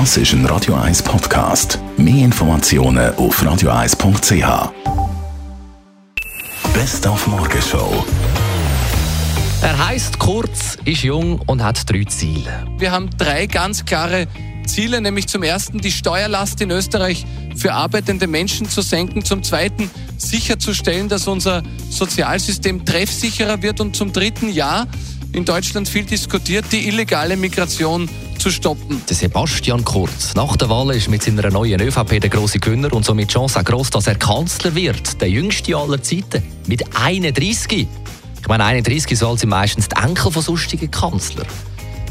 Das ist ein Radio 1 Podcast. Mehr Informationen auf radio1.ch. Best auf Morgenshow. Er heißt kurz, ist jung und hat drei Ziele. Wir haben drei ganz klare Ziele, nämlich zum ersten die Steuerlast in Österreich für arbeitende Menschen zu senken, zum zweiten sicherzustellen, dass unser Sozialsystem treffsicherer wird und zum dritten Jahr in Deutschland viel diskutiert, die illegale Migration zu stoppen. Der Sebastian Kurz. Nach der Wahl ist mit seiner neuen ÖVP der große Gewinner und somit Chance auch gross, dass er Kanzler wird. Der jüngste aller Zeiten. Mit 31. Ich meine, 31 so alt sind meistens die Enkel von sonstigen Kanzlern.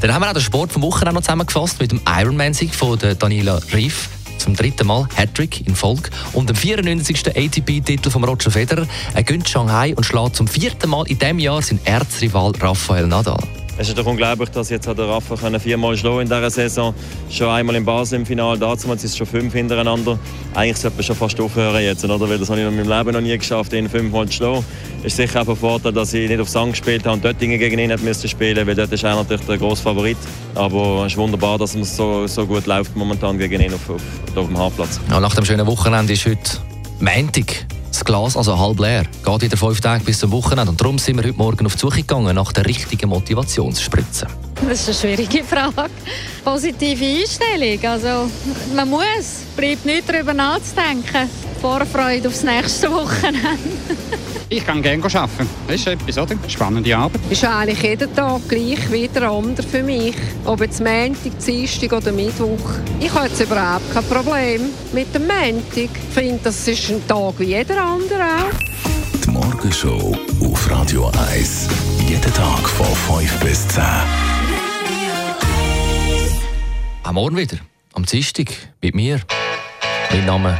Dann haben wir auch den Sport vom Wochenende zusammengefasst mit dem Ironman-Sieg von Daniela Rief. Zum dritten Mal Hattrick in Folge und dem 94. ATP-Titel von Roger Federer. Er gönnt Shanghai und schlägt zum vierten Mal in diesem Jahr seinen Erzrival Rafael Nadal. Es ist doch unglaublich, dass jetzt der Rafa können viermal schlagen in dieser Saison. Schon einmal im Basel im Finale, dazu sind es schon fünf hintereinander. Eigentlich sollte man schon fast aufhören jetzt, oder? Weil das habe ich in meinem Leben noch nie geschafft, ihn fünfmal zu schlagen. Ist sicher auch ein Vorteil, dass ich nicht auf Sang gespielt habe und dort gegen ihn müssen spielen weil dort ist er natürlich der grosse Favorit. Aber es ist wunderbar, dass es so, so gut läuft momentan gegen ihn auf, auf, auf dem Haarplatz. Ja, nach dem schönen Wochenende ist heute Montag das Glas also halb leer. Geht wieder fünf Tage bis zum Wochenende. Und darum sind wir heute Morgen auf die Suche gegangen nach der richtigen Motivationsspritze. Das ist eine schwierige Frage. Positive Einstellung. Also, man muss. Bleibt nicht darüber nachzudenken. Vorfreude aufs nächste Wochenende. Ich kann gerne arbeiten. Das ist etwas, oder? Spannende Arbeit. Ist eigentlich jeden Tag gleich wieder anders für mich. Ob jetzt Montag, Dienstag oder Mittwoch. Ich habe jetzt überhaupt kein Problem mit dem Montag. Ich finde, das ist ein Tag wie jeder andere auch. Die Morgenshow auf Radio 1. Jeden Tag von 5 bis 10. Am Morgen wieder, am Dienstag, mit mir. Mein Name